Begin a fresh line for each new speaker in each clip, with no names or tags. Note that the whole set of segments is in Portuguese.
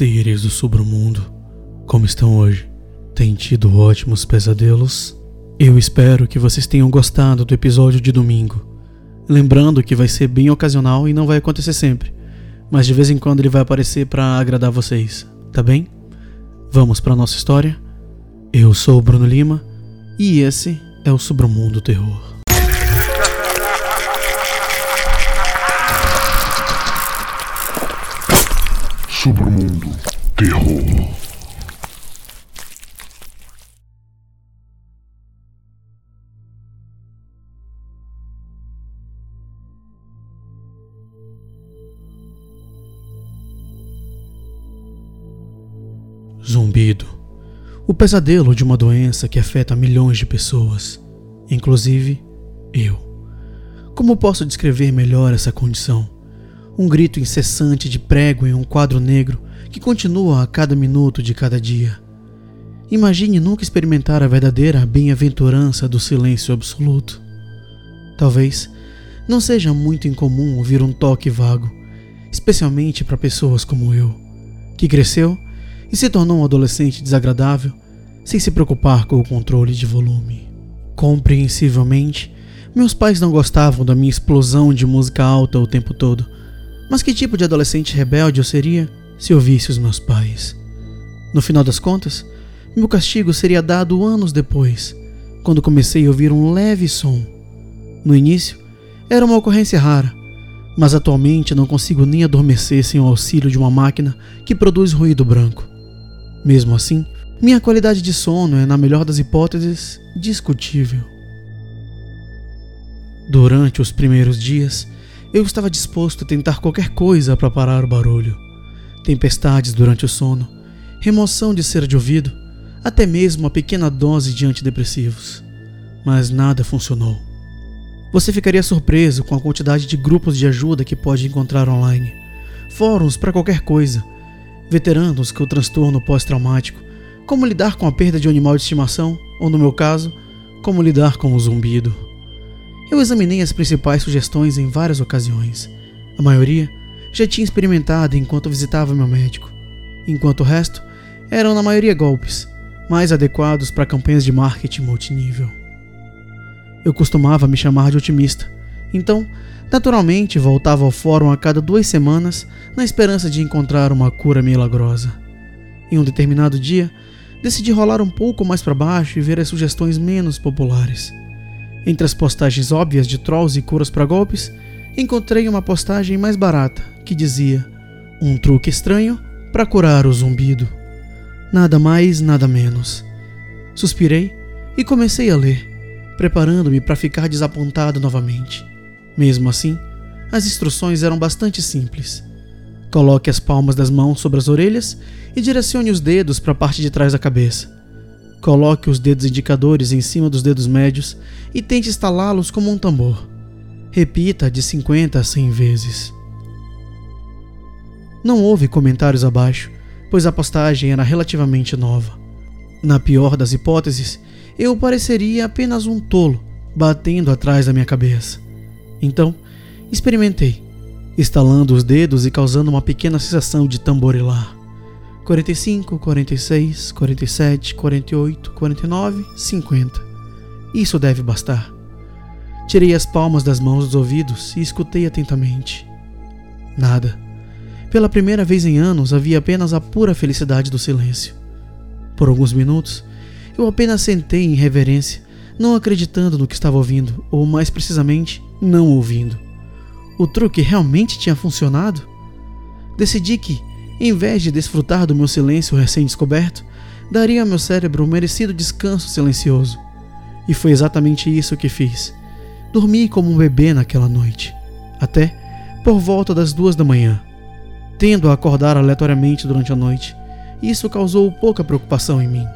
Seres do submundo. Como estão hoje? Tem tido ótimos pesadelos? Eu espero que vocês tenham gostado do episódio de domingo. Lembrando que vai ser bem ocasional e não vai acontecer sempre, mas de vez em quando ele vai aparecer para agradar vocês, tá bem? Vamos para nossa história? Eu sou o Bruno Lima e esse é o Submundo Terror.
Submundo Terror.
Zumbido. O pesadelo de uma doença que afeta milhões de pessoas, inclusive eu. Como posso descrever melhor essa condição? Um grito incessante de prego em um quadro negro que continua a cada minuto de cada dia. Imagine nunca experimentar a verdadeira bem-aventurança do silêncio absoluto. Talvez não seja muito incomum ouvir um toque vago, especialmente para pessoas como eu, que cresceu e se tornou um adolescente desagradável sem se preocupar com o controle de volume. Compreensivelmente, meus pais não gostavam da minha explosão de música alta o tempo todo mas que tipo de adolescente rebelde eu seria se ouvisse os meus pais? No final das contas, meu castigo seria dado anos depois, quando comecei a ouvir um leve som. No início, era uma ocorrência rara, mas atualmente não consigo nem adormecer sem o auxílio de uma máquina que produz ruído branco. Mesmo assim, minha qualidade de sono é, na melhor das hipóteses, discutível. Durante os primeiros dias, eu estava disposto a tentar qualquer coisa para parar o barulho. Tempestades durante o sono, remoção de cera de ouvido, até mesmo uma pequena dose de antidepressivos. Mas nada funcionou. Você ficaria surpreso com a quantidade de grupos de ajuda que pode encontrar online. Fóruns para qualquer coisa. Veteranos com o transtorno pós-traumático. Como lidar com a perda de um animal de estimação, ou no meu caso, como lidar com o zumbido. Eu examinei as principais sugestões em várias ocasiões. A maioria já tinha experimentado enquanto visitava meu médico, enquanto o resto eram na maioria golpes, mais adequados para campanhas de marketing multinível. Eu costumava me chamar de otimista, então, naturalmente, voltava ao fórum a cada duas semanas na esperança de encontrar uma cura milagrosa. Em um determinado dia, decidi rolar um pouco mais para baixo e ver as sugestões menos populares. Entre as postagens óbvias de trolls e curas para golpes, encontrei uma postagem mais barata que dizia: Um truque estranho para curar o zumbido. Nada mais, nada menos. Suspirei e comecei a ler, preparando-me para ficar desapontado novamente. Mesmo assim, as instruções eram bastante simples. Coloque as palmas das mãos sobre as orelhas e direcione os dedos para a parte de trás da cabeça. Coloque os dedos indicadores em cima dos dedos médios e tente instalá-los como um tambor. Repita de 50 a 100 vezes. Não houve comentários abaixo, pois a postagem era relativamente nova. Na pior das hipóteses, eu pareceria apenas um tolo batendo atrás da minha cabeça. Então, experimentei, instalando os dedos e causando uma pequena sensação de tamborilar. 45, 46, 47, 48, 49, 50. Isso deve bastar. Tirei as palmas das mãos dos ouvidos e escutei atentamente. Nada. Pela primeira vez em anos havia apenas a pura felicidade do silêncio. Por alguns minutos, eu apenas sentei em reverência, não acreditando no que estava ouvindo, ou mais precisamente, não ouvindo. O truque realmente tinha funcionado? Decidi que, em vez de desfrutar do meu silêncio recém-descoberto, daria ao meu cérebro um merecido descanso silencioso. E foi exatamente isso que fiz. Dormi como um bebê naquela noite, até por volta das duas da manhã, tendo a acordar aleatoriamente durante a noite. Isso causou pouca preocupação em mim.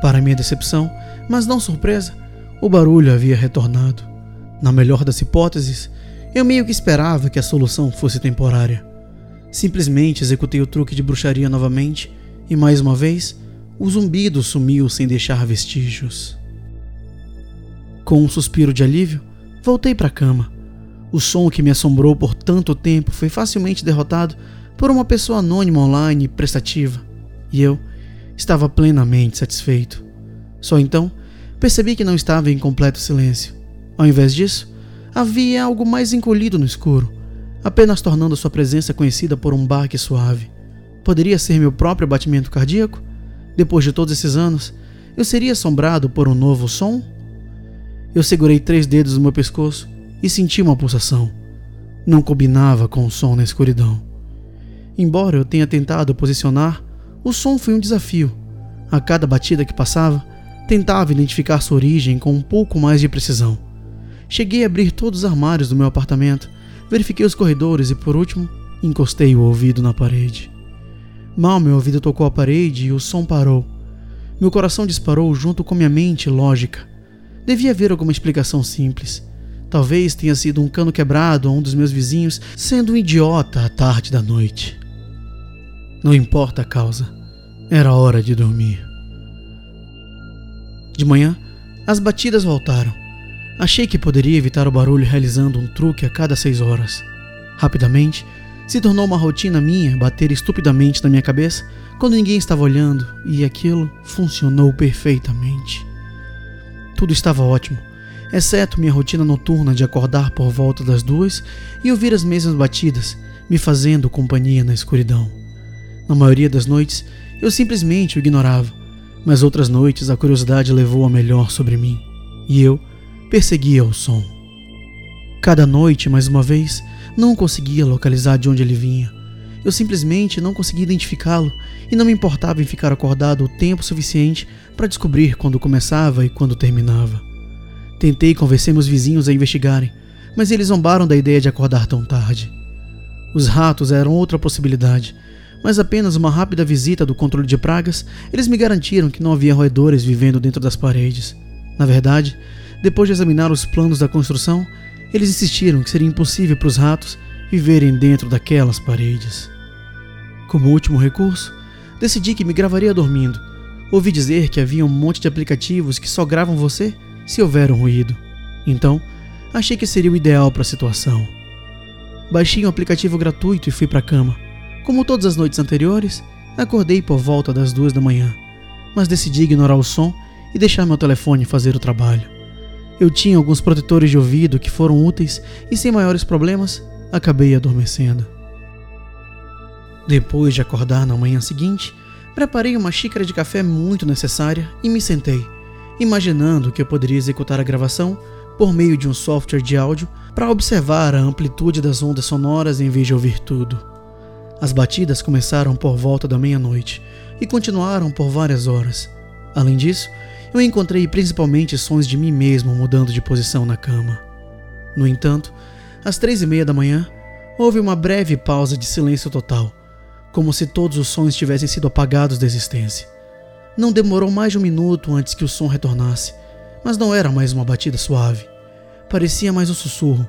Para minha decepção, mas não surpresa, o barulho havia retornado. Na melhor das hipóteses, eu meio que esperava que a solução fosse temporária. Simplesmente executei o truque de bruxaria novamente e mais uma vez o zumbido sumiu sem deixar vestígios. Com um suspiro de alívio, voltei para a cama. O som que me assombrou por tanto tempo foi facilmente derrotado por uma pessoa anônima online e prestativa, e eu estava plenamente satisfeito. Só então percebi que não estava em completo silêncio. Ao invés disso, havia algo mais encolhido no escuro, apenas tornando sua presença conhecida por um baque suave. Poderia ser meu próprio batimento cardíaco? Depois de todos esses anos, eu seria assombrado por um novo som? Eu segurei três dedos no meu pescoço e senti uma pulsação. Não combinava com o som na escuridão. Embora eu tenha tentado posicionar, o som foi um desafio. A cada batida que passava, tentava identificar sua origem com um pouco mais de precisão. Cheguei a abrir todos os armários do meu apartamento, verifiquei os corredores e, por último, encostei o ouvido na parede. Mal meu ouvido tocou a parede e o som parou. Meu coração disparou junto com minha mente lógica. Devia haver alguma explicação simples. Talvez tenha sido um cano quebrado ou um dos meus vizinhos sendo um idiota à tarde da noite. Não importa a causa, era hora de dormir. De manhã, as batidas voltaram. Achei que poderia evitar o barulho realizando um truque a cada seis horas. Rapidamente, se tornou uma rotina minha bater estupidamente na minha cabeça quando ninguém estava olhando, e aquilo funcionou perfeitamente. Tudo estava ótimo, exceto minha rotina noturna de acordar por volta das duas e ouvir as mesmas batidas, me fazendo companhia na escuridão. Na maioria das noites, eu simplesmente o ignorava, mas outras noites a curiosidade levou a melhor sobre mim, e eu perseguia o som. Cada noite, mais uma vez, não conseguia localizar de onde ele vinha. Eu simplesmente não conseguia identificá-lo e não me importava em ficar acordado o tempo suficiente para descobrir quando começava e quando terminava. Tentei convencer meus vizinhos a investigarem, mas eles zombaram da ideia de acordar tão tarde. Os ratos eram outra possibilidade, mas apenas uma rápida visita do controle de pragas, eles me garantiram que não havia roedores vivendo dentro das paredes. Na verdade, depois de examinar os planos da construção, eles insistiram que seria impossível para os ratos viverem dentro daquelas paredes. Como último recurso, decidi que me gravaria dormindo. Ouvi dizer que havia um monte de aplicativos que só gravam você se houver um ruído. Então, achei que seria o ideal para a situação. Baixei um aplicativo gratuito e fui para a cama. Como todas as noites anteriores, acordei por volta das duas da manhã, mas decidi ignorar o som e deixar meu telefone fazer o trabalho. Eu tinha alguns protetores de ouvido que foram úteis e, sem maiores problemas, acabei adormecendo. Depois de acordar na manhã seguinte, preparei uma xícara de café muito necessária e me sentei, imaginando que eu poderia executar a gravação por meio de um software de áudio para observar a amplitude das ondas sonoras em vez de ouvir tudo. As batidas começaram por volta da meia-noite e continuaram por várias horas. Além disso, eu encontrei principalmente sons de mim mesmo mudando de posição na cama. No entanto, às três e meia da manhã, houve uma breve pausa de silêncio total, como se todos os sons tivessem sido apagados da existência. Não demorou mais de um minuto antes que o som retornasse, mas não era mais uma batida suave. Parecia mais um sussurro,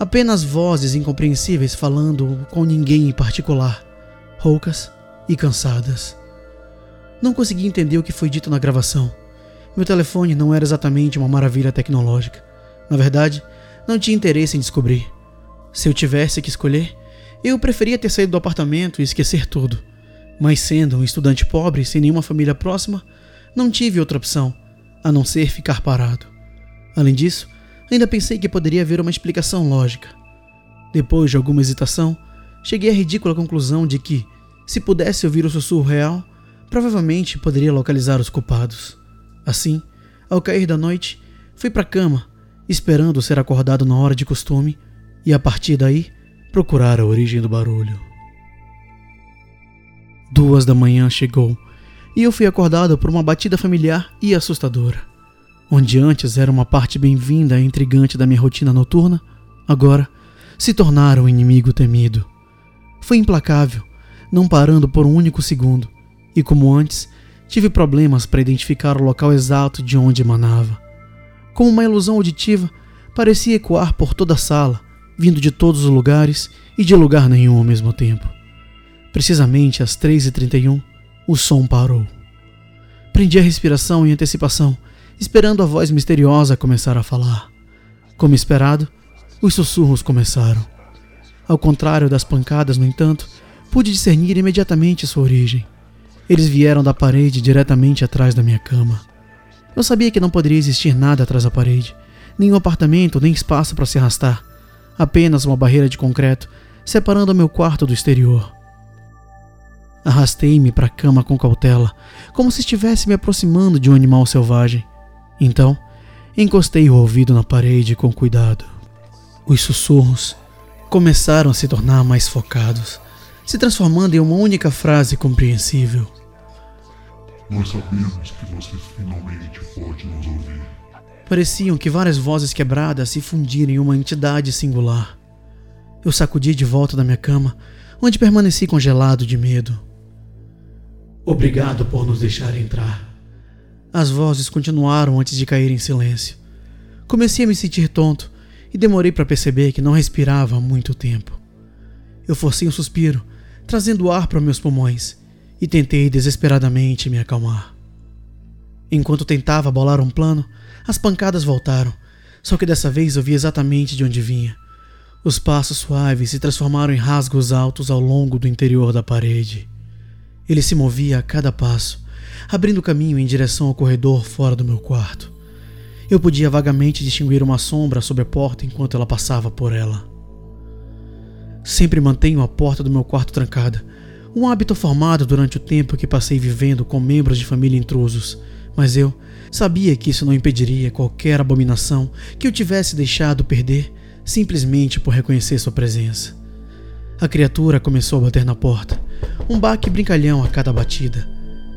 Apenas vozes incompreensíveis falando com ninguém em particular, roucas e cansadas. Não consegui entender o que foi dito na gravação. Meu telefone não era exatamente uma maravilha tecnológica. Na verdade, não tinha interesse em descobrir. Se eu tivesse que escolher, eu preferia ter saído do apartamento e esquecer tudo. Mas sendo um estudante pobre sem nenhuma família próxima, não tive outra opção a não ser ficar parado. Além disso, Ainda pensei que poderia haver uma explicação lógica. Depois de alguma hesitação, cheguei à ridícula conclusão de que, se pudesse ouvir o sussurro real, provavelmente poderia localizar os culpados. Assim, ao cair da noite, fui para a cama, esperando ser acordado na hora de costume, e a partir daí, procurar a origem do barulho. Duas da manhã chegou, e eu fui acordado por uma batida familiar e assustadora. Onde antes era uma parte bem-vinda e intrigante da minha rotina noturna, agora se tornaram um inimigo temido. Foi implacável, não parando por um único segundo, e como antes, tive problemas para identificar o local exato de onde emanava. Como uma ilusão auditiva, parecia ecoar por toda a sala, vindo de todos os lugares e de lugar nenhum ao mesmo tempo. Precisamente às 3h31, o som parou. Prendi a respiração em antecipação esperando a voz misteriosa começar a falar. Como esperado, os sussurros começaram. Ao contrário das pancadas, no entanto, Pude discernir imediatamente sua origem. Eles vieram da parede diretamente atrás da minha cama. Eu sabia que não poderia existir nada atrás da parede, nenhum apartamento, nem espaço para se arrastar. Apenas uma barreira de concreto separando meu quarto do exterior. Arrastei-me para a cama com cautela, como se estivesse me aproximando de um animal selvagem. Então, encostei o ouvido na parede com cuidado. Os sussurros começaram a se tornar mais focados, se transformando em uma única frase compreensível.
Nós sabemos que você finalmente pode nos ouvir.
Pareciam que várias vozes quebradas se fundiram em uma entidade singular. Eu sacudi de volta da minha cama, onde permaneci congelado de medo. Obrigado por nos deixar entrar. As vozes continuaram antes de cair em silêncio. Comecei a me sentir tonto e demorei para perceber que não respirava há muito tempo. Eu forcei um suspiro, trazendo ar para meus pulmões, e tentei desesperadamente me acalmar. Enquanto tentava bolar um plano, as pancadas voltaram, só que dessa vez eu vi exatamente de onde vinha. Os passos suaves se transformaram em rasgos altos ao longo do interior da parede. Ele se movia a cada passo, abrindo caminho em direção ao corredor fora do meu quarto. Eu podia vagamente distinguir uma sombra sob a porta enquanto ela passava por ela. Sempre mantenho a porta do meu quarto trancada, um hábito formado durante o tempo que passei vivendo com membros de família intrusos, mas eu sabia que isso não impediria qualquer abominação que eu tivesse deixado perder simplesmente por reconhecer sua presença. A criatura começou a bater na porta, um baque brincalhão a cada batida,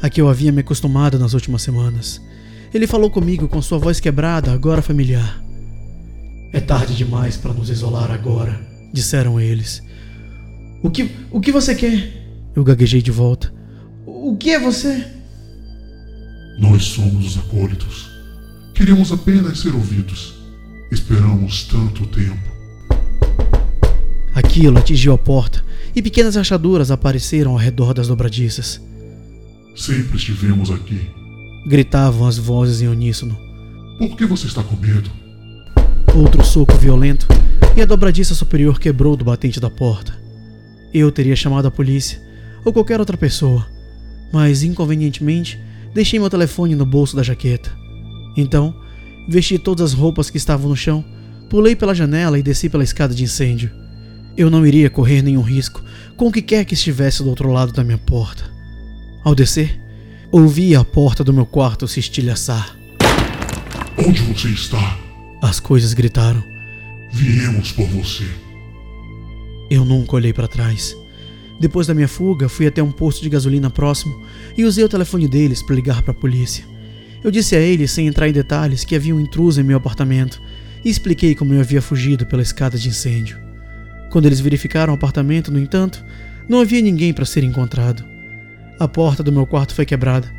a que eu havia me acostumado nas últimas semanas. Ele falou comigo com sua voz quebrada, agora familiar. É tarde demais para nos isolar agora, disseram eles. O que, o que você quer? Eu gaguejei de volta. O que é você?
Nós somos os acólitos. Queríamos apenas ser ouvidos. Esperamos tanto tempo.
Aquilo atingiu a porta e pequenas rachaduras apareceram ao redor das dobradiças.
Sempre estivemos aqui.
Gritavam as vozes em uníssono.
Por que você está com medo?
Outro soco violento e a dobradiça superior quebrou do batente da porta. Eu teria chamado a polícia ou qualquer outra pessoa, mas inconvenientemente deixei meu telefone no bolso da jaqueta. Então, Vesti todas as roupas que estavam no chão, pulei pela janela e desci pela escada de incêndio. Eu não iria correr nenhum risco com o que quer que estivesse do outro lado da minha porta. Ao descer, ouvi a porta do meu quarto se estilhaçar.
Onde você está?
As coisas gritaram.
Viemos por você.
Eu nunca olhei para trás. Depois da minha fuga, fui até um posto de gasolina próximo e usei o telefone deles para ligar para a polícia. Eu disse a eles, sem entrar em detalhes, que havia um intruso em meu apartamento e expliquei como eu havia fugido pela escada de incêndio. Quando eles verificaram o apartamento, no entanto, não havia ninguém para ser encontrado. A porta do meu quarto foi quebrada,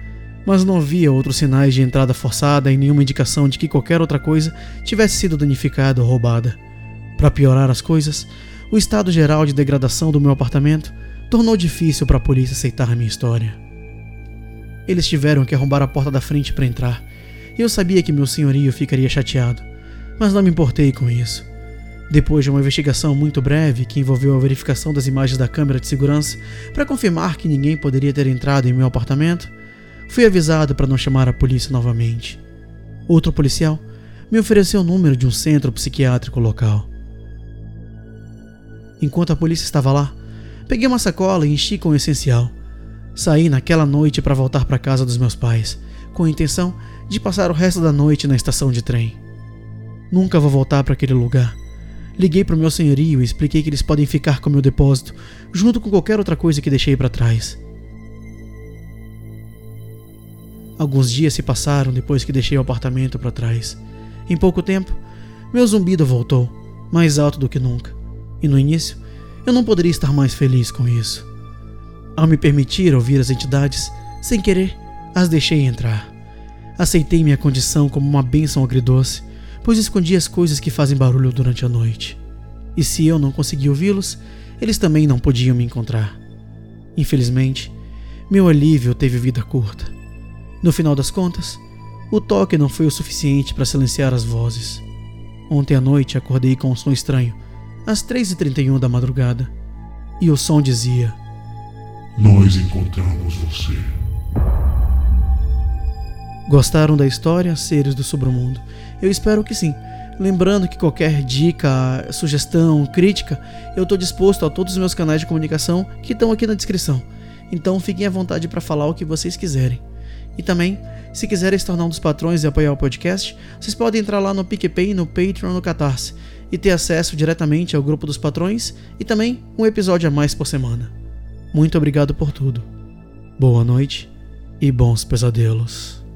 mas não havia outros sinais de entrada forçada e nenhuma indicação de que qualquer outra coisa tivesse sido danificada ou roubada. Para piorar as coisas, o estado geral de degradação do meu apartamento tornou difícil para a polícia aceitar a minha história. Eles tiveram que arrombar a porta da frente para entrar, e eu sabia que meu senhorio ficaria chateado, mas não me importei com isso. Depois de uma investigação muito breve que envolveu a verificação das imagens da câmera de segurança para confirmar que ninguém poderia ter entrado em meu apartamento, fui avisado para não chamar a polícia novamente. Outro policial me ofereceu o número de um centro psiquiátrico local. Enquanto a polícia estava lá, peguei uma sacola e enchi com o essencial. Saí naquela noite para voltar para casa dos meus pais, com a intenção de passar o resto da noite na estação de trem. Nunca vou voltar para aquele lugar. Liguei para o meu senhorio e expliquei que eles podem ficar com meu depósito, junto com qualquer outra coisa que deixei para trás. Alguns dias se passaram depois que deixei o apartamento para trás. Em pouco tempo, meu zumbido voltou, mais alto do que nunca. E no início, eu não poderia estar mais feliz com isso. Ao me permitir ouvir as entidades, sem querer, as deixei entrar. Aceitei minha condição como uma bênção agridoce, pois escondi as coisas que fazem barulho durante a noite. E se eu não conseguia ouvi-los, eles também não podiam me encontrar. Infelizmente, meu alívio teve vida curta. No final das contas, o toque não foi o suficiente para silenciar as vozes. Ontem à noite acordei com um som estranho, às 3h31 da madrugada, e o som dizia:
nós encontramos você.
Gostaram da história, seres do sobremundo? Eu espero que sim. Lembrando que qualquer dica, sugestão, crítica, eu estou disposto a todos os meus canais de comunicação que estão aqui na descrição. Então fiquem à vontade para falar o que vocês quiserem. E também, se quiserem se tornar um dos patrões e apoiar o podcast, vocês podem entrar lá no PicPay, no Patreon, no Catarse e ter acesso diretamente ao grupo dos patrões e também um episódio a mais por semana. Muito obrigado por tudo. Boa noite e bons pesadelos.